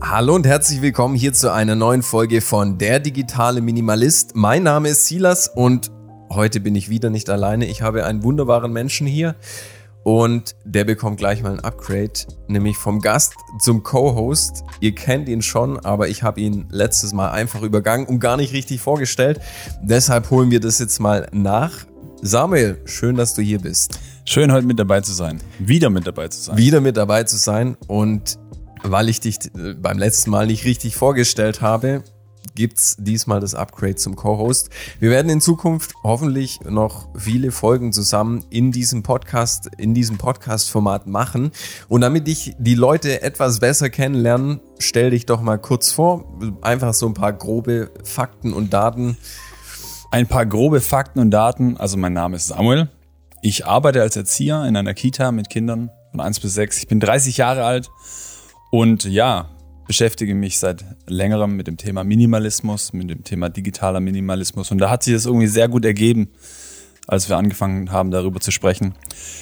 Hallo und herzlich willkommen hier zu einer neuen Folge von Der digitale Minimalist. Mein Name ist Silas und heute bin ich wieder nicht alleine. Ich habe einen wunderbaren Menschen hier und der bekommt gleich mal ein Upgrade, nämlich vom Gast zum Co-Host. Ihr kennt ihn schon, aber ich habe ihn letztes Mal einfach übergangen und gar nicht richtig vorgestellt. Deshalb holen wir das jetzt mal nach. Samuel, schön, dass du hier bist. Schön, heute mit dabei zu sein. Wieder mit dabei zu sein. Wieder mit dabei zu sein und weil ich dich äh, beim letzten Mal nicht richtig vorgestellt habe, gibt's diesmal das Upgrade zum Co-Host. Wir werden in Zukunft hoffentlich noch viele Folgen zusammen in diesem Podcast, in diesem Podcast-Format machen. Und damit ich die Leute etwas besser kennenlernen, stell dich doch mal kurz vor. Einfach so ein paar grobe Fakten und Daten. Ein paar grobe Fakten und Daten. Also mein Name ist Samuel. Ich arbeite als Erzieher in einer Kita mit Kindern von 1 bis 6. Ich bin 30 Jahre alt und ja, beschäftige mich seit längerem mit dem Thema Minimalismus, mit dem Thema digitaler Minimalismus. Und da hat sich das irgendwie sehr gut ergeben, als wir angefangen haben, darüber zu sprechen.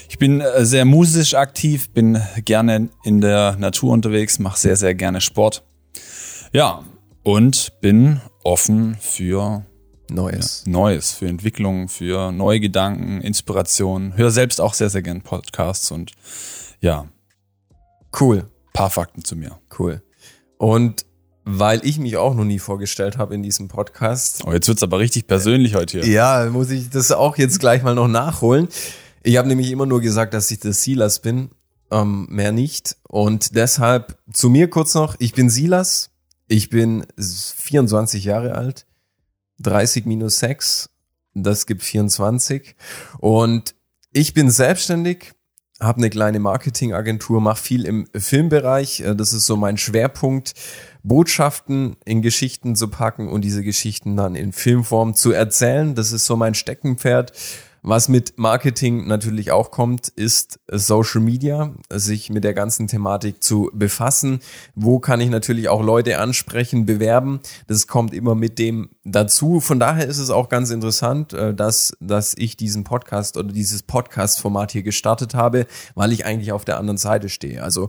Ich bin äh, sehr musisch aktiv, bin gerne in der Natur unterwegs, mache sehr, sehr gerne Sport. Ja, und bin offen für Neues. Ja, Neues, für Entwicklung, für neue Gedanken, Inspiration. Höre selbst auch sehr, sehr gern Podcasts und ja. Cool. Paar Fakten zu mir. Cool. Und weil ich mich auch noch nie vorgestellt habe in diesem Podcast. Oh, jetzt wird's aber richtig persönlich heute hier. Ja, muss ich das auch jetzt gleich mal noch nachholen. Ich habe nämlich immer nur gesagt, dass ich der Silas bin, ähm, mehr nicht. Und deshalb zu mir kurz noch, ich bin Silas, ich bin 24 Jahre alt, 30 minus 6, das gibt 24. Und ich bin selbstständig, habe eine kleine Marketingagentur, mache viel im Filmbereich. Äh, das ist so mein Schwerpunkt, Botschaften in Geschichten zu packen und diese Geschichten dann in Filmform zu erzählen. Das ist so mein Steckenpferd. Was mit Marketing natürlich auch kommt, ist Social Media, sich mit der ganzen Thematik zu befassen. Wo kann ich natürlich auch Leute ansprechen, bewerben? Das kommt immer mit dem dazu. Von daher ist es auch ganz interessant, äh, dass, dass ich diesen Podcast oder dieses Podcast-Format hier gestartet habe, weil ich eigentlich auf der anderen Seite stehe. Also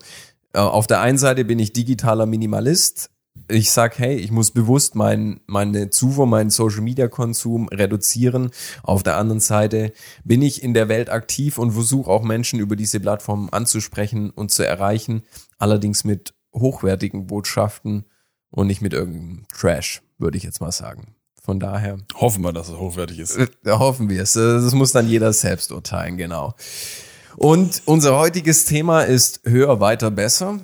äh, auf der einen Seite bin ich digitaler Minimalist, ich sag, hey, ich muss bewusst mein, meine Zufuhr, meinen Social Media Konsum reduzieren. Auf der anderen Seite bin ich in der Welt aktiv und versuche auch Menschen über diese Plattform anzusprechen und zu erreichen. Allerdings mit hochwertigen Botschaften und nicht mit irgendeinem Trash, würde ich jetzt mal sagen. Von daher. Hoffen wir, dass es hochwertig ist. Äh, hoffen wir es. Das muss dann jeder selbst urteilen, genau. Und unser heutiges Thema ist höher, weiter, besser.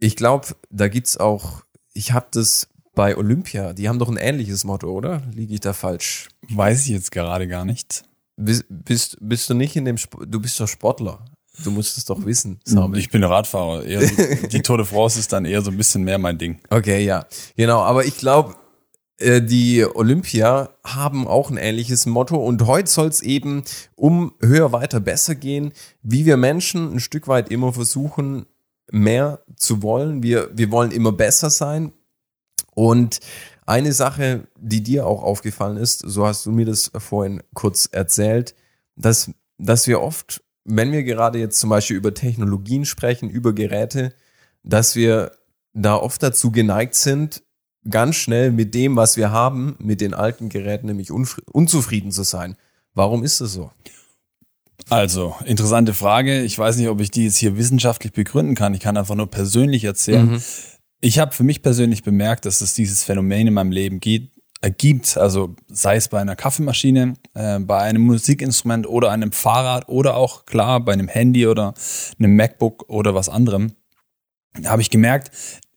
Ich glaube, da gibt's auch ich habe das bei Olympia, die haben doch ein ähnliches Motto, oder? Liege ich da falsch? Weiß ich jetzt gerade gar nicht. Bist, bist, bist du nicht in dem, Sp du bist doch Sportler. Du musst es doch wissen. Samuel. Ich bin Radfahrer. So, die Tour de France ist dann eher so ein bisschen mehr mein Ding. Okay, ja. Genau, aber ich glaube, äh, die Olympia haben auch ein ähnliches Motto und heute soll es eben um höher, weiter, besser gehen, wie wir Menschen ein Stück weit immer versuchen, mehr zu wollen. Wir, wir wollen immer besser sein. Und eine Sache, die dir auch aufgefallen ist, so hast du mir das vorhin kurz erzählt, dass, dass wir oft, wenn wir gerade jetzt zum Beispiel über Technologien sprechen, über Geräte, dass wir da oft dazu geneigt sind, ganz schnell mit dem, was wir haben, mit den alten Geräten nämlich unzufrieden zu sein. Warum ist das so? Also, interessante Frage. Ich weiß nicht, ob ich die jetzt hier wissenschaftlich begründen kann. Ich kann einfach nur persönlich erzählen. Mhm. Ich habe für mich persönlich bemerkt, dass es dieses Phänomen in meinem Leben gibt, äh, gibt, also sei es bei einer Kaffeemaschine, äh, bei einem Musikinstrument oder einem Fahrrad oder auch klar bei einem Handy oder einem MacBook oder was anderem, habe ich gemerkt,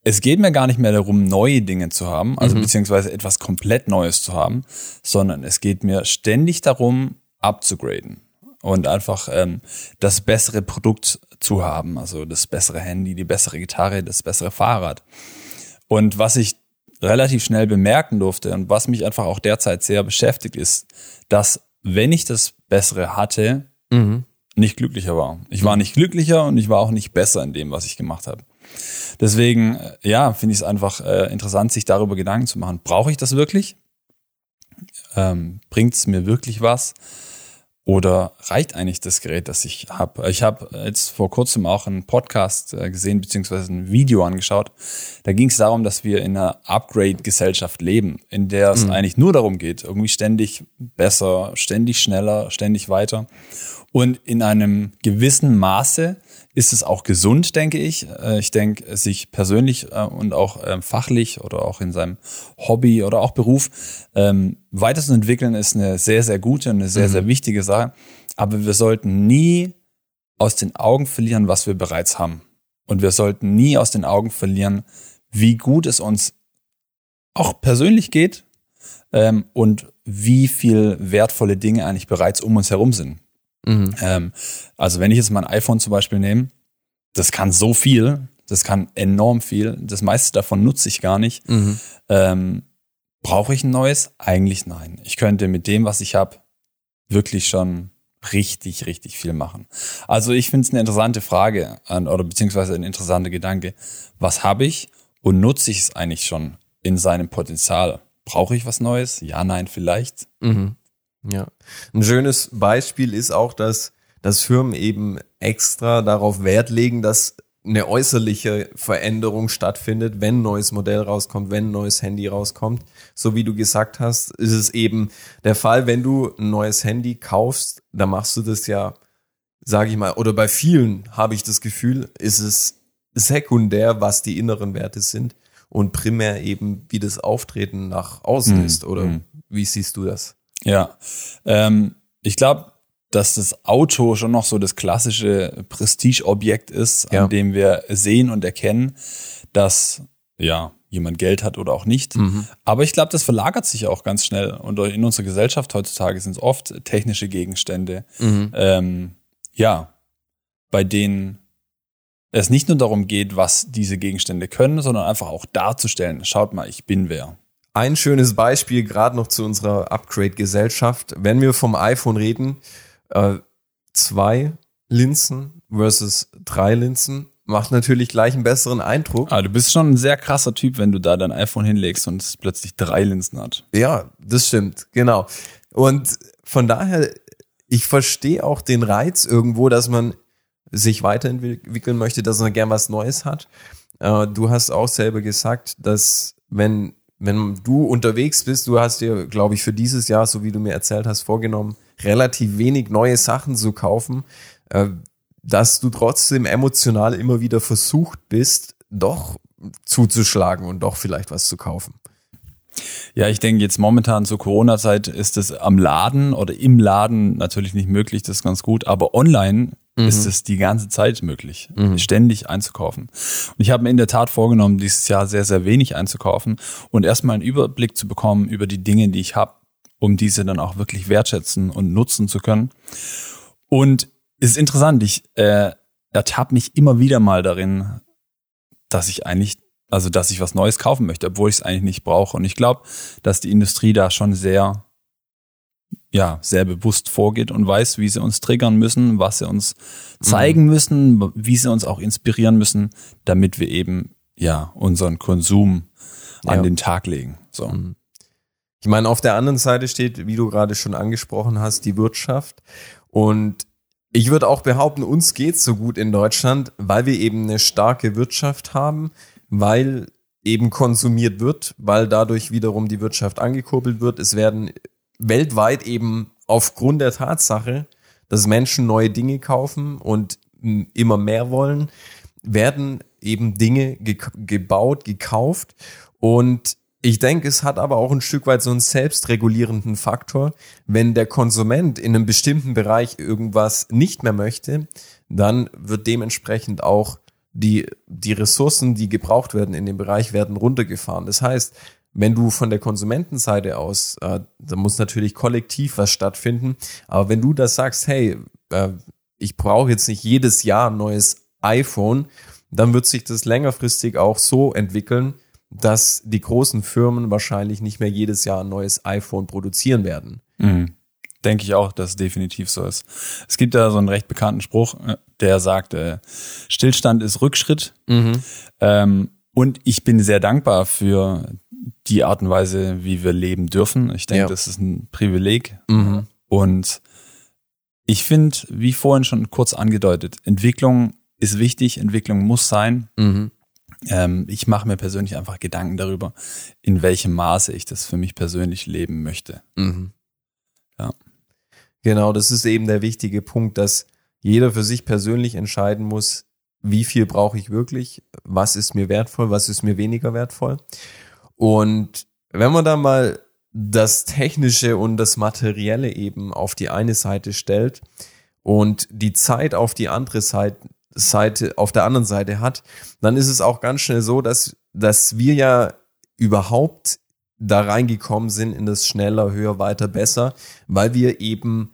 es geht mir gar nicht mehr darum, neue Dinge zu haben, also mhm. beziehungsweise etwas komplett Neues zu haben, sondern es geht mir ständig darum, abzugraden und einfach ähm, das bessere Produkt zu haben, also das bessere Handy, die bessere Gitarre, das bessere Fahrrad. Und was ich relativ schnell bemerken durfte und was mich einfach auch derzeit sehr beschäftigt, ist, dass wenn ich das Bessere hatte, mhm. nicht glücklicher war. Ich war nicht glücklicher und ich war auch nicht besser in dem, was ich gemacht habe. Deswegen, äh, ja, finde ich es einfach äh, interessant, sich darüber Gedanken zu machen. Brauche ich das wirklich? Ähm, Bringt es mir wirklich was? Oder reicht eigentlich das Gerät, das ich habe? Ich habe jetzt vor kurzem auch einen Podcast äh, gesehen, beziehungsweise ein Video angeschaut. Da ging es darum, dass wir in einer Upgrade-Gesellschaft leben, in der es mhm. eigentlich nur darum geht, irgendwie ständig besser, ständig schneller, ständig weiter. Und in einem gewissen Maße ist es auch gesund, denke ich. Äh, ich denke, sich persönlich äh, und auch ähm, fachlich oder auch in seinem Hobby oder auch Beruf ähm, weiterzuentwickeln, ist eine sehr, sehr gute und eine sehr, mhm. sehr wichtige Sache. Aber wir sollten nie aus den Augen verlieren, was wir bereits haben. Und wir sollten nie aus den Augen verlieren, wie gut es uns auch persönlich geht ähm, und wie viel wertvolle Dinge eigentlich bereits um uns herum sind. Mhm. Ähm, also wenn ich jetzt mein iPhone zum Beispiel nehme, das kann so viel, das kann enorm viel. Das meiste davon nutze ich gar nicht. Mhm. Ähm, Brauche ich ein neues? Eigentlich nein. Ich könnte mit dem, was ich habe, wirklich schon richtig, richtig viel machen. Also ich finde es eine interessante Frage oder beziehungsweise ein interessanter Gedanke. Was habe ich und nutze ich es eigentlich schon in seinem Potenzial? Brauche ich was Neues? Ja, nein, vielleicht. Mhm. Ja. Ein schönes Beispiel ist auch, dass, dass Firmen eben extra darauf Wert legen, dass eine äußerliche Veränderung stattfindet, wenn ein neues Modell rauskommt, wenn ein neues Handy rauskommt. So wie du gesagt hast, ist es eben der Fall, wenn du ein neues Handy kaufst, dann machst du das ja, sage ich mal, oder bei vielen habe ich das Gefühl, ist es sekundär, was die inneren Werte sind und primär eben, wie das Auftreten nach außen mhm. ist. Oder mhm. wie siehst du das? Ja, ähm, ich glaube, dass das Auto schon noch so das klassische Prestigeobjekt ist, ja. an dem wir sehen und erkennen, dass ja jemand Geld hat oder auch nicht. Mhm. Aber ich glaube, das verlagert sich auch ganz schnell. Und in unserer Gesellschaft heutzutage sind es oft technische Gegenstände, mhm. ähm, ja, bei denen es nicht nur darum geht, was diese Gegenstände können, sondern einfach auch darzustellen, schaut mal, ich bin wer. Ein schönes Beispiel gerade noch zu unserer Upgrade-Gesellschaft. Wenn wir vom iPhone reden, äh, zwei Linsen versus drei Linsen macht natürlich gleich einen besseren Eindruck. Ah, du bist schon ein sehr krasser Typ, wenn du da dein iPhone hinlegst und es plötzlich drei Linsen hat. Ja, das stimmt, genau. Und von daher, ich verstehe auch den Reiz irgendwo, dass man sich weiterentwickeln möchte, dass man gern was Neues hat. Äh, du hast auch selber gesagt, dass wenn wenn du unterwegs bist, du hast dir, glaube ich, für dieses Jahr, so wie du mir erzählt hast, vorgenommen, relativ wenig neue Sachen zu kaufen, äh, dass du trotzdem emotional immer wieder versucht bist, doch zuzuschlagen und doch vielleicht was zu kaufen. Ja, ich denke jetzt momentan zur Corona-Zeit ist es am Laden oder im Laden natürlich nicht möglich, das ist ganz gut, aber online mhm. ist es die ganze Zeit möglich, mhm. ständig einzukaufen. Und ich habe mir in der Tat vorgenommen, dieses Jahr sehr, sehr wenig einzukaufen und erstmal einen Überblick zu bekommen über die Dinge, die ich habe, um diese dann auch wirklich wertschätzen und nutzen zu können. Und es ist interessant, ich äh, ertappe mich immer wieder mal darin, dass ich eigentlich also, dass ich was Neues kaufen möchte, obwohl ich es eigentlich nicht brauche. Und ich glaube, dass die Industrie da schon sehr, ja, sehr bewusst vorgeht und weiß, wie sie uns triggern müssen, was sie uns zeigen mhm. müssen, wie sie uns auch inspirieren müssen, damit wir eben, ja, unseren Konsum an ja. den Tag legen. So. Mhm. Ich meine, auf der anderen Seite steht, wie du gerade schon angesprochen hast, die Wirtschaft. Und ich würde auch behaupten, uns geht's so gut in Deutschland, weil wir eben eine starke Wirtschaft haben, weil eben konsumiert wird, weil dadurch wiederum die Wirtschaft angekurbelt wird. Es werden weltweit eben aufgrund der Tatsache, dass Menschen neue Dinge kaufen und immer mehr wollen, werden eben Dinge ge gebaut, gekauft und ich denke, es hat aber auch ein Stück weit so einen selbstregulierenden Faktor. Wenn der Konsument in einem bestimmten Bereich irgendwas nicht mehr möchte, dann wird dementsprechend auch die, die Ressourcen, die gebraucht werden in dem Bereich, werden runtergefahren. Das heißt, wenn du von der Konsumentenseite aus, äh, da muss natürlich kollektiv was stattfinden, aber wenn du das sagst, hey, äh, ich brauche jetzt nicht jedes Jahr ein neues iPhone, dann wird sich das längerfristig auch so entwickeln, dass die großen Firmen wahrscheinlich nicht mehr jedes Jahr ein neues iPhone produzieren werden. Mhm denke ich auch, dass es definitiv so ist. Es gibt da so einen recht bekannten Spruch, äh, der sagt, äh, Stillstand ist Rückschritt. Mhm. Ähm, und ich bin sehr dankbar für die Art und Weise, wie wir leben dürfen. Ich denke, ja. das ist ein Privileg. Mhm. Und ich finde, wie vorhin schon kurz angedeutet, Entwicklung ist wichtig, Entwicklung muss sein. Mhm. Ähm, ich mache mir persönlich einfach Gedanken darüber, in welchem Maße ich das für mich persönlich leben möchte. Mhm. Ja. Genau, das ist eben der wichtige Punkt, dass jeder für sich persönlich entscheiden muss, wie viel brauche ich wirklich, was ist mir wertvoll, was ist mir weniger wertvoll. Und wenn man da mal das Technische und das Materielle eben auf die eine Seite stellt und die Zeit auf die andere Seite, Seite auf der anderen Seite hat, dann ist es auch ganz schnell so, dass, dass wir ja überhaupt da reingekommen sind in das schneller, höher, weiter, besser, weil wir eben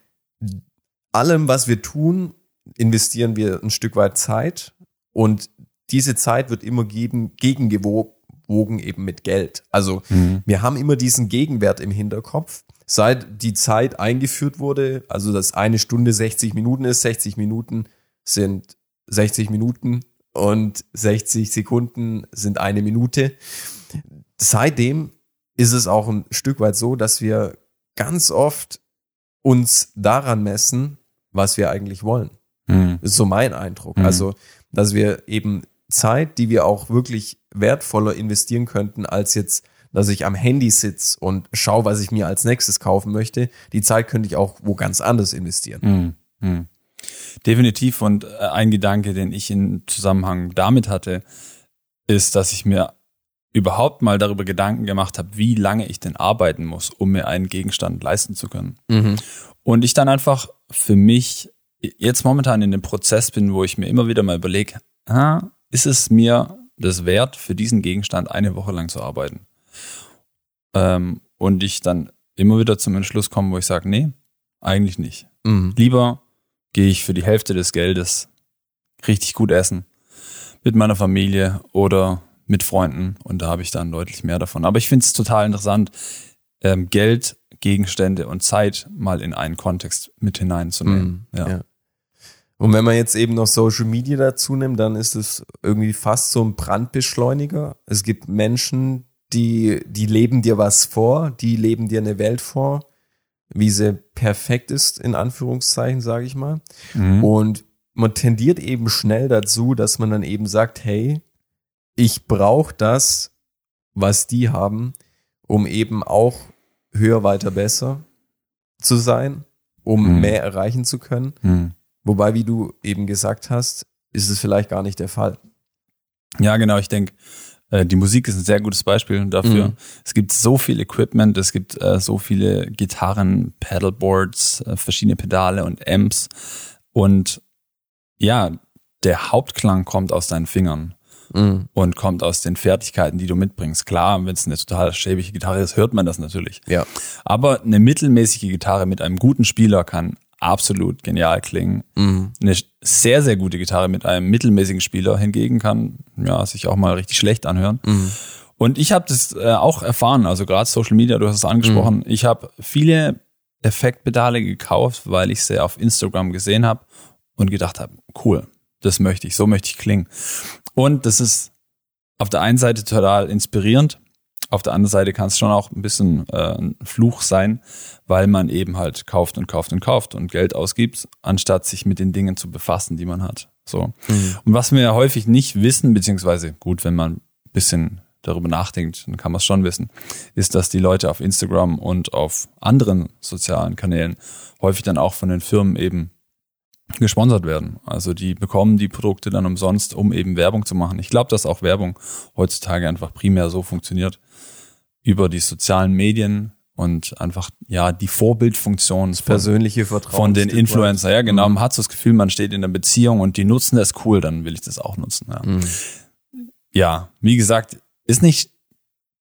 allem, was wir tun, investieren wir ein Stück weit Zeit. Und diese Zeit wird immer geben, gegengewogen eben mit Geld. Also Mhm. wir haben immer diesen Gegenwert im Hinterkopf. Seit die Zeit eingeführt wurde, also dass eine Stunde 60 Minuten ist, 60 Minuten sind 60 Minuten und 60 Sekunden sind eine Minute. Seitdem ist es auch ein Stück weit so, dass wir ganz oft uns daran messen, was wir eigentlich wollen. Mhm. Das ist so mein Eindruck. Mhm. Also, dass wir eben Zeit, die wir auch wirklich wertvoller investieren könnten, als jetzt, dass ich am Handy sitze und schaue, was ich mir als nächstes kaufen möchte. Die Zeit könnte ich auch wo ganz anders investieren. Mhm. Mhm. Definitiv. Und äh, ein Gedanke, den ich in Zusammenhang damit hatte, ist, dass ich mir überhaupt mal darüber Gedanken gemacht habe, wie lange ich denn arbeiten muss, um mir einen Gegenstand leisten zu können. Und ich dann einfach für mich jetzt momentan in dem Prozess bin, wo ich mir immer wieder mal überlege, ah, ist es mir das wert, für diesen Gegenstand eine Woche lang zu arbeiten? Ähm, und ich dann immer wieder zum Entschluss komme, wo ich sage, nee, eigentlich nicht. Mhm. Lieber gehe ich für die Hälfte des Geldes richtig gut essen mit meiner Familie oder mit Freunden und da habe ich dann deutlich mehr davon. Aber ich finde es total interessant, ähm, Geld, Gegenstände und Zeit mal in einen Kontext mit hineinzunehmen. Mhm, Ja. ja. Und wenn man jetzt eben noch Social Media dazu nimmt, dann ist es irgendwie fast so ein Brandbeschleuniger. Es gibt Menschen, die, die leben dir was vor, die leben dir eine Welt vor, wie sie perfekt ist, in Anführungszeichen, sage ich mal. Mhm. Und man tendiert eben schnell dazu, dass man dann eben sagt, hey, ich brauche das, was die haben, um eben auch höher, weiter, besser zu sein, um Mhm. mehr erreichen zu können. Mhm. Wobei, wie du eben gesagt hast, ist es vielleicht gar nicht der Fall. Ja, genau. Ich denke, äh, die Musik ist ein sehr gutes Beispiel dafür. Mhm. Es gibt so viel Equipment, es gibt äh, so viele Gitarren, Pedalboards, äh, verschiedene Pedale und Amps. Und ja, der Hauptklang kommt aus deinen Fingern und kommt aus den Fertigkeiten, die du mitbringst. Klar, wenn es eine total schäbige Gitarre ist, hört man das natürlich. Ja. Aber eine mittelmäßige Gitarre mit einem guten Spieler kann absolut genial klingen. Mhm. Eine sehr, sehr gute Gitarre mit einem mittelmäßigen Spieler hingegen kann ja sich auch mal richtig schlecht anhören. Mhm. Und ich habe das äh, auch erfahren, also gerade Social Media, du hast es angesprochen. Ich habe viele Effektpedale gekauft, weil ich sie auf Instagram gesehen habe und gedacht habe, cool, das möchte ich, so möchte ich klingen. Und das ist auf der einen Seite total inspirierend, auf der anderen Seite kann es schon auch ein bisschen äh, ein Fluch sein, weil man eben halt kauft und kauft und kauft und Geld ausgibt, anstatt sich mit den Dingen zu befassen, die man hat. So. Und was wir ja häufig nicht wissen, beziehungsweise gut, wenn man ein bisschen darüber nachdenkt, dann kann man es schon wissen, ist, dass die Leute auf Instagram und auf anderen sozialen Kanälen häufig dann auch von den Firmen eben gesponsert werden. Also die bekommen die Produkte dann umsonst, um eben Werbung zu machen. Ich glaube, dass auch Werbung heutzutage einfach primär so funktioniert über die sozialen Medien und einfach ja die Vorbildfunktion von, Persönliche Vertrauen. von den. Influencer. Ja, genau. Mhm. Man hat so das Gefühl, man steht in einer Beziehung und die nutzen das cool, dann will ich das auch nutzen. Ja, Mhm. ja wie gesagt, ist nicht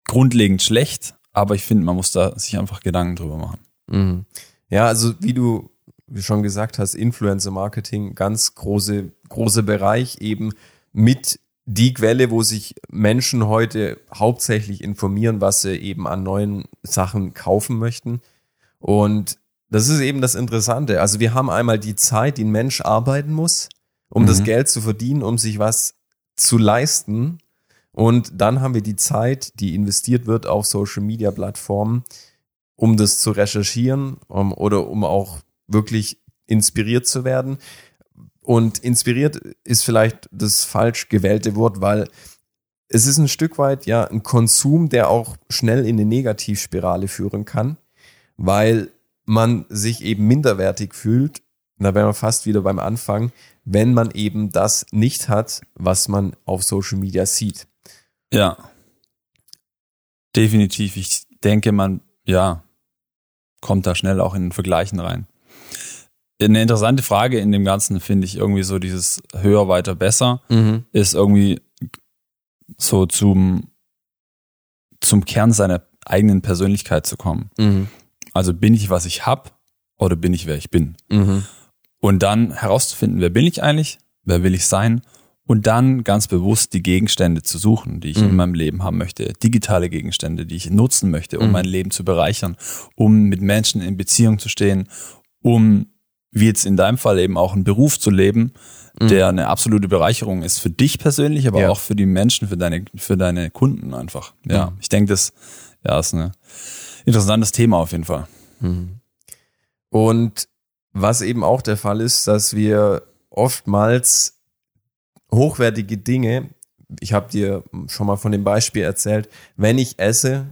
grundlegend schlecht, aber ich finde, man muss da sich einfach Gedanken drüber machen. Mhm. Ja, also wie du wie schon gesagt hast, Influencer Marketing, ganz große, große Bereich eben mit die Quelle, wo sich Menschen heute hauptsächlich informieren, was sie eben an neuen Sachen kaufen möchten. Und das ist eben das Interessante. Also wir haben einmal die Zeit, die ein Mensch arbeiten muss, um Mhm. das Geld zu verdienen, um sich was zu leisten. Und dann haben wir die Zeit, die investiert wird auf Social Media Plattformen, um das zu recherchieren um, oder um auch wirklich inspiriert zu werden. Und inspiriert ist vielleicht das falsch gewählte Wort, weil es ist ein Stück weit ja ein Konsum, der auch schnell in eine Negativspirale führen kann, weil man sich eben minderwertig fühlt. Da wären wir fast wieder beim Anfang, wenn man eben das nicht hat, was man auf Social Media sieht. Ja. Definitiv. Ich denke, man, ja, kommt da schnell auch in den Vergleichen rein. Eine interessante Frage in dem Ganzen finde ich irgendwie so dieses höher, weiter, besser Mhm. ist irgendwie so zum, zum Kern seiner eigenen Persönlichkeit zu kommen. Mhm. Also bin ich, was ich hab oder bin ich, wer ich bin? Mhm. Und dann herauszufinden, wer bin ich eigentlich, wer will ich sein und dann ganz bewusst die Gegenstände zu suchen, die ich Mhm. in meinem Leben haben möchte, digitale Gegenstände, die ich nutzen möchte, um Mhm. mein Leben zu bereichern, um mit Menschen in Beziehung zu stehen, um wie jetzt in deinem Fall eben auch einen Beruf zu leben, der eine absolute Bereicherung ist für dich persönlich, aber Mhm. Ja. auch für die Menschen, für deine, für deine Kunden einfach. Ja, Mhm. ich denke, das ja, ist ein interessantes Thema auf jeden Fall. Mhm. Und was eben auch der Fall ist, dass wir oftmals hochwertige Dinge, ich habe dir schon mal von dem Beispiel erzählt, wenn ich esse,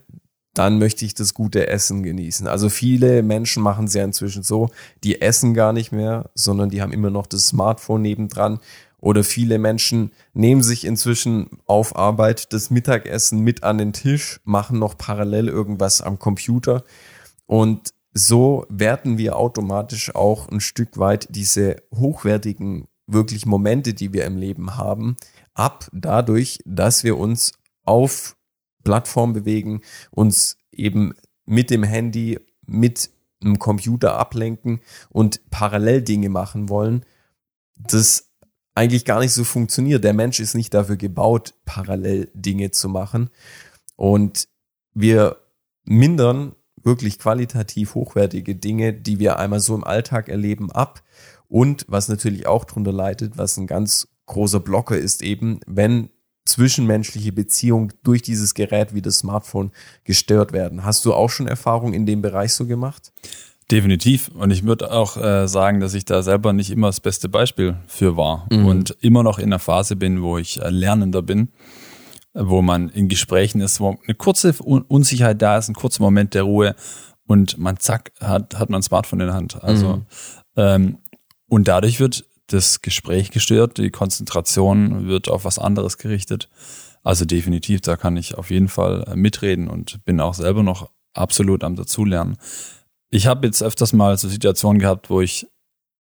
dann möchte ich das gute Essen genießen. Also viele Menschen machen es ja inzwischen so, die essen gar nicht mehr, sondern die haben immer noch das Smartphone nebendran. Oder viele Menschen nehmen sich inzwischen auf Arbeit das Mittagessen mit an den Tisch, machen noch parallel irgendwas am Computer. Und so werten wir automatisch auch ein Stück weit diese hochwertigen, wirklich Momente, die wir im Leben haben, ab, dadurch, dass wir uns auf Plattformen bewegen, uns eben mit dem Handy, mit einem Computer ablenken und parallel Dinge machen wollen, das eigentlich gar nicht so funktioniert. Der Mensch ist nicht dafür gebaut, parallel Dinge zu machen. Und wir mindern wirklich qualitativ hochwertige Dinge, die wir einmal so im Alltag erleben, ab. Und was natürlich auch drunter leidet, was ein ganz großer Blocker ist eben, wenn zwischenmenschliche Beziehungen durch dieses Gerät wie das Smartphone gestört werden. Hast du auch schon Erfahrung in dem Bereich so gemacht? Definitiv. Und ich würde auch äh, sagen, dass ich da selber nicht immer das beste Beispiel für war Mhm. und immer noch in einer Phase bin, wo ich äh, Lernender bin, wo man in Gesprächen ist, wo eine kurze Un Unsicherheit da ist, ein kurzer Moment der Ruhe und man zack, hat, hat man ein Smartphone in der Hand. Also Mhm. ähm, und dadurch wird das Gespräch gestört, die Konzentration wird auf was anderes gerichtet. Also definitiv, da kann ich auf jeden Fall äh, mitreden und bin auch selber noch absolut am dazulernen. Ich habe jetzt öfters mal so Situationen gehabt, wo ich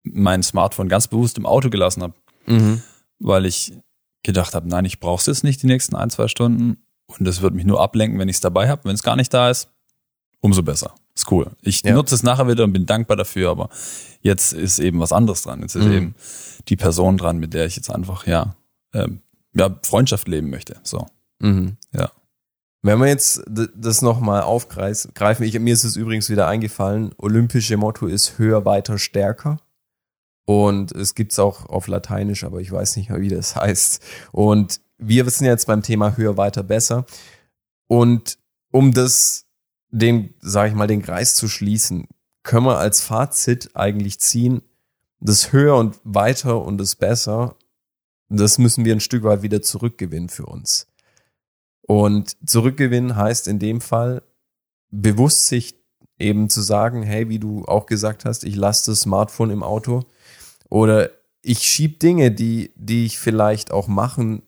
mein Smartphone ganz bewusst im Auto gelassen habe, Mhm. weil ich gedacht habe, nein, ich brauche es jetzt nicht die nächsten ein, zwei Stunden und das wird mich nur ablenken, wenn ich es dabei habe. Wenn es gar nicht da ist, umso besser. Ist cool. Ich Ja. nutze es nachher wieder und bin dankbar dafür, aber jetzt ist eben was anderes dran. Jetzt ist Mhm. eben die Person dran, mit der ich jetzt einfach, ja, ähm, ja, Freundschaft leben möchte. So, Mhm. ja. Wenn wir jetzt das nochmal aufgreifen, ich, mir ist es übrigens wieder eingefallen, olympische Motto ist höher, weiter, stärker. Und es gibt's auch auf Lateinisch, aber ich weiß nicht mehr, wie das heißt. Und wir sind jetzt beim Thema höher, weiter, besser. Und um das, den, sage ich mal, den Kreis zu schließen, können wir als Fazit eigentlich ziehen, das höher und weiter und das besser, das müssen wir ein Stück weit wieder zurückgewinnen für uns. Und zurückgewinnen heißt in dem Fall bewusst sich eben zu sagen, hey, wie du auch gesagt hast, ich lasse das Smartphone im Auto oder ich schieb Dinge, die, die ich vielleicht auch machen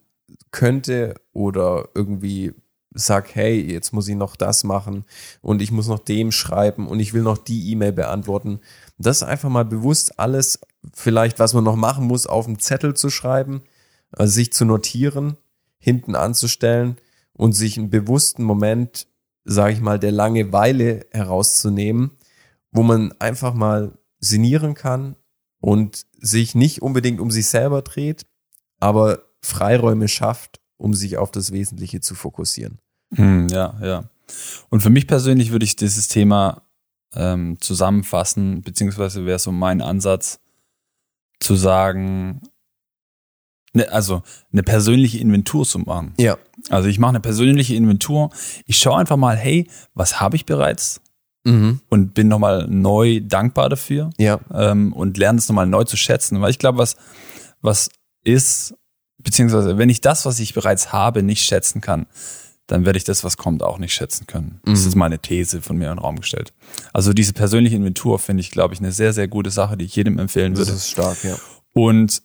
könnte oder irgendwie sag, hey, jetzt muss ich noch das machen und ich muss noch dem schreiben und ich will noch die E-Mail beantworten. Das einfach mal bewusst alles, vielleicht was man noch machen muss, auf dem Zettel zu schreiben, also sich zu notieren, hinten anzustellen und sich einen bewussten Moment, sage ich mal, der Langeweile herauszunehmen, wo man einfach mal sinnieren kann und sich nicht unbedingt um sich selber dreht, aber Freiräume schafft, um sich auf das Wesentliche zu fokussieren. Hm, ja, ja. Und für mich persönlich würde ich dieses Thema ähm, zusammenfassen, beziehungsweise wäre so mein Ansatz zu sagen, ne, also eine persönliche Inventur zu machen. Ja. Also ich mache eine persönliche Inventur. Ich schaue einfach mal, hey, was habe ich bereits? Mhm. und bin nochmal neu dankbar dafür Ja. ähm, und lerne es nochmal neu zu schätzen. Weil ich glaube, was, was ist, beziehungsweise wenn ich das, was ich bereits habe, nicht schätzen kann, dann werde ich das, was kommt, auch nicht schätzen können. Das ist meine These von mir in den Raum gestellt. Also diese persönliche Inventur finde ich, glaube ich, eine sehr, sehr gute Sache, die ich jedem empfehlen Das würde. ist stark, ja. Und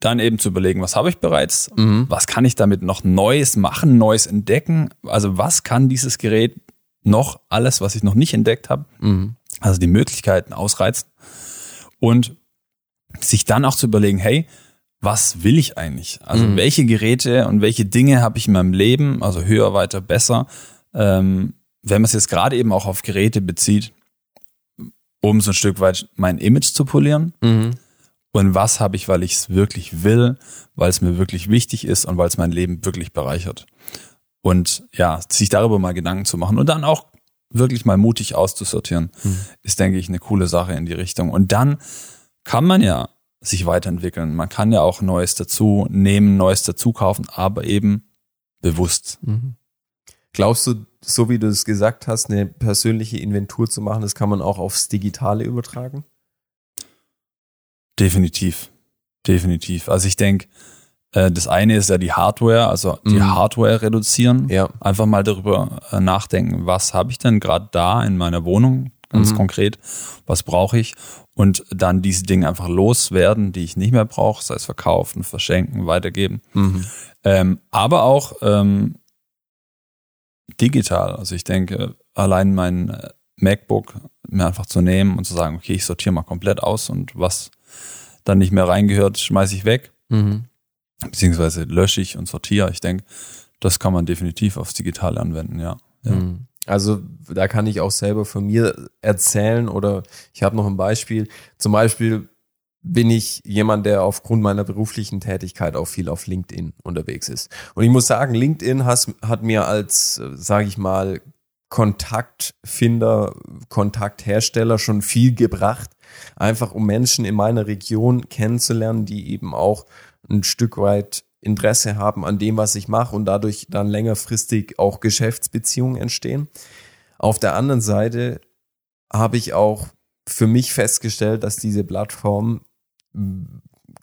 dann eben zu überlegen, was habe ich bereits? Mhm. Was kann ich damit noch Neues machen, Neues entdecken? Also was kann dieses Gerät noch alles, was ich noch nicht entdeckt habe? Mhm. Also die Möglichkeiten ausreizen. Und sich dann auch zu überlegen, hey, was will ich eigentlich? Also Mhm. welche Geräte und welche Dinge habe ich in meinem Leben, also höher, weiter, besser, ähm, wenn man es jetzt gerade eben auch auf Geräte bezieht, um so ein Stück weit mein Image zu polieren. Mhm. Und was habe ich, weil ich es wirklich will, weil es mir wirklich wichtig ist und weil es mein Leben wirklich bereichert. Und ja, sich darüber mal Gedanken zu machen und dann auch wirklich mal mutig auszusortieren, ist, denke ich, eine coole Sache in die Richtung. Und dann kann man ja sich weiterentwickeln. Man kann ja auch Neues dazu nehmen, Neues dazu kaufen, aber eben bewusst. Mhm. Glaubst du, so wie du es gesagt hast, eine persönliche Inventur zu machen, das kann man auch aufs Digitale übertragen? Definitiv. Definitiv. Also ich denke, äh, das eine ist ja die Hardware, also die Mhm. Hardware reduzieren. Ja. Einfach mal darüber äh, nachdenken, was habe ich denn gerade da in meiner Wohnung, ganz Mhm. konkret, was brauche ich und dann diese Dinge einfach loswerden, die ich nicht mehr brauche, sei es verkaufen, verschenken, weitergeben. Mhm. Ähm, aber auch ähm, digital. Also ich denke, allein mein äh, MacBook mir einfach zu nehmen und zu sagen, okay, ich sortiere mal komplett aus und was dann nicht mehr reingehört, schmeiße ich weg, Mhm. beziehungsweise lösche ich und sortiere. Ich denke, das kann man definitiv aufs Digitale anwenden, ja. ja. Mhm. Also da kann ich auch selber von mir erzählen oder ich habe noch ein Beispiel. Zum Beispiel bin ich jemand, der aufgrund meiner beruflichen Tätigkeit auch viel auf LinkedIn unterwegs ist. Und ich muss sagen, LinkedIn has, hat mir als, sage ich mal, Kontaktfinder, Kontakthersteller schon viel gebracht, einfach um Menschen in meiner Region kennenzulernen, die eben auch ein Stück weit Interesse haben an dem, was ich mache und dadurch dann längerfristig auch Geschäftsbeziehungen entstehen. Auf der anderen Seite habe ich auch für mich festgestellt, dass diese Plattform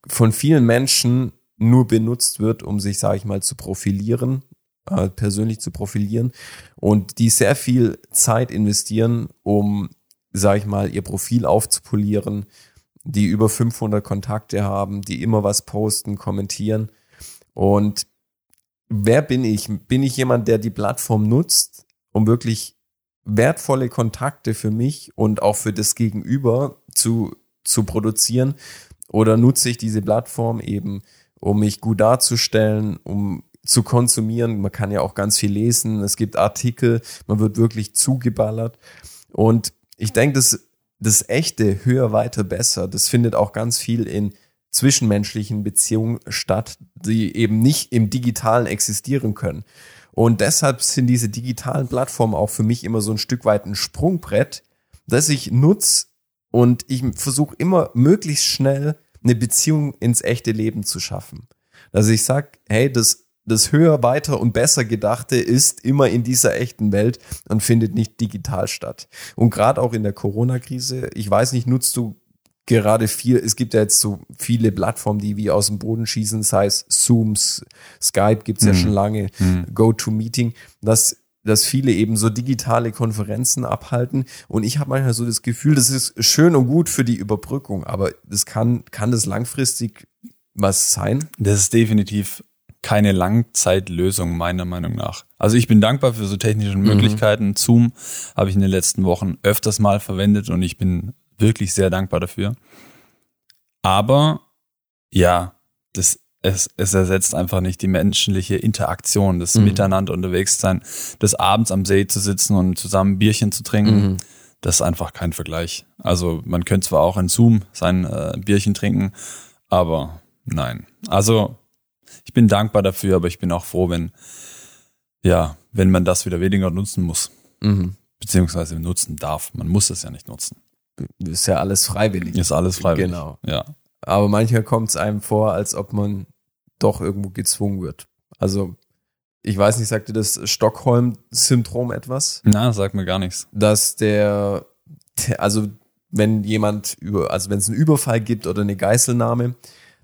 von vielen Menschen nur benutzt wird, um sich, sage ich mal, zu profilieren, äh, persönlich zu profilieren und die sehr viel Zeit investieren, um, sage ich mal, ihr Profil aufzupolieren, die über 500 Kontakte haben, die immer was posten, kommentieren und wer bin ich? Bin ich jemand, der die Plattform nutzt, um wirklich wertvolle Kontakte für mich und auch für das Gegenüber zu, zu produzieren? Oder nutze ich diese Plattform eben, um mich gut darzustellen, um zu konsumieren? Man kann ja auch ganz viel lesen. Es gibt Artikel, man wird wirklich zugeballert. Und ich denke, das, das echte höher, weiter, besser, das findet auch ganz viel in zwischenmenschlichen Beziehungen statt, die eben nicht im digitalen existieren können. Und deshalb sind diese digitalen Plattformen auch für mich immer so ein Stück weit ein Sprungbrett, das ich nutze und ich versuche immer möglichst schnell eine Beziehung ins echte Leben zu schaffen. Dass ich sage, hey, das, das höher, weiter und besser Gedachte ist immer in dieser echten Welt und findet nicht digital statt. Und gerade auch in der Corona-Krise, ich weiß nicht, nutzt du gerade viel, es gibt ja jetzt so viele Plattformen, die wie aus dem Boden schießen, sei es Zooms, Skype gibt's ja Mhm. schon lange, Mhm. GoToMeeting, dass dass viele eben so digitale Konferenzen abhalten. Und ich habe manchmal so das Gefühl, das ist schön und gut für die Überbrückung, aber das kann, kann das langfristig was sein? Das ist definitiv keine Langzeitlösung, meiner Meinung nach. Also ich bin dankbar für so technische Möglichkeiten. Zoom habe ich in den letzten Wochen öfters mal verwendet und ich bin wirklich sehr dankbar dafür. Aber ja, das, es, es ersetzt einfach nicht die menschliche Interaktion, das Mhm. Miteinander unterwegs sein, das abends am See zu sitzen und zusammen Bierchen zu trinken. Das ist einfach kein Vergleich. Also man könnte zwar auch in Zoom sein äh, Bierchen trinken, aber nein. Also ich bin dankbar dafür, aber ich bin auch froh, wenn ja, wenn man das wieder weniger nutzen muss, Mhm. beziehungsweise nutzen darf. Man muss es ja nicht nutzen. Ist ja alles freiwillig. Ist alles freiwillig. Genau. Ja. Aber manchmal kommt es einem vor, als ob man doch irgendwo gezwungen wird. Also ich weiß nicht, sagt dir das Stockholm-Syndrom etwas? Na, sagt mir gar nichts. Dass der, also wenn jemand über, also wenn es einen Überfall gibt oder eine Geiselnahme,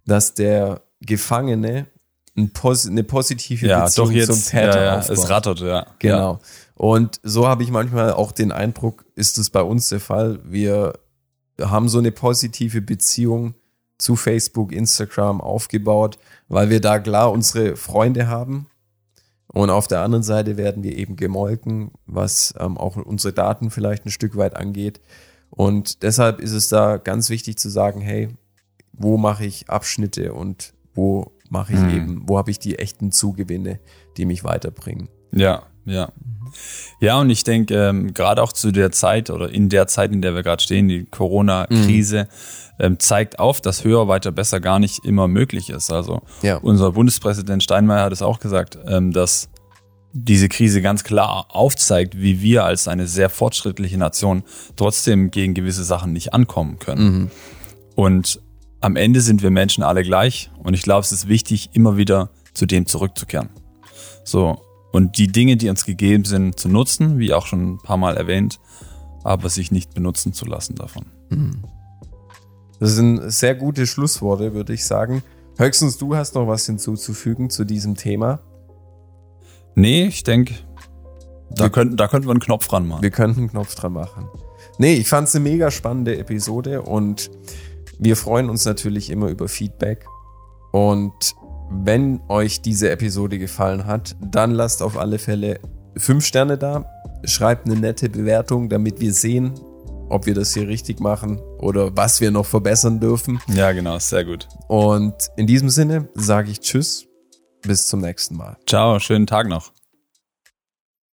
dass der Gefangene ein, eine positive ja, Beziehung doch jetzt, zum Täter ja, ja, aufbaut. Es rattert, ja. Genau. Ja. Und so habe ich manchmal auch den Eindruck, ist es bei uns der Fall. Wir haben so eine positive Beziehung zu Facebook, Instagram aufgebaut, weil wir da klar unsere Freunde haben. Und auf der anderen Seite werden wir eben gemolken, was ähm, auch unsere Daten vielleicht ein Stück weit angeht. Und deshalb ist es da ganz wichtig zu sagen, hey, wo mache ich Abschnitte und wo mache ich Mhm. eben, wo habe ich die echten Zugewinne, die mich weiterbringen. Ja, ja. Ja, und ich denke, ähm, gerade auch zu der Zeit oder in der Zeit, in der wir gerade stehen, die Corona-Krise, ähm, zeigt auf, dass höher, weiter, besser gar nicht immer möglich ist. Also Ja. unser Bundespräsident Steinmeier hat es auch gesagt, ähm, dass diese Krise ganz klar aufzeigt, wie wir als eine sehr fortschrittliche Nation trotzdem gegen gewisse Sachen nicht ankommen können. Und am Ende sind wir Menschen alle gleich. Und ich glaube, es ist wichtig, immer wieder zu dem zurückzukehren. So. Und die Dinge, die uns gegeben sind, zu nutzen, wie auch schon ein paar Mal erwähnt, aber sich nicht benutzen zu lassen davon. Das sind sehr gute Schlussworte, würde ich sagen. Höchstens du hast noch was hinzuzufügen zu diesem Thema. Nee, ich denke, da könnten, da könnten wir einen Knopf ran machen. Wir könnten einen Knopf dran machen. Nee, ich fand es eine mega spannende Episode und wir freuen uns natürlich immer über Feedback. Und wenn euch diese Episode gefallen hat, dann lasst auf alle Fälle fünf Sterne da, schreibt eine nette Bewertung, damit wir sehen, ob wir das hier richtig machen oder was wir noch verbessern dürfen. Ja, genau, sehr gut. Und in diesem Sinne sage ich Tschüss, bis zum nächsten Mal. Ciao, schönen Tag noch.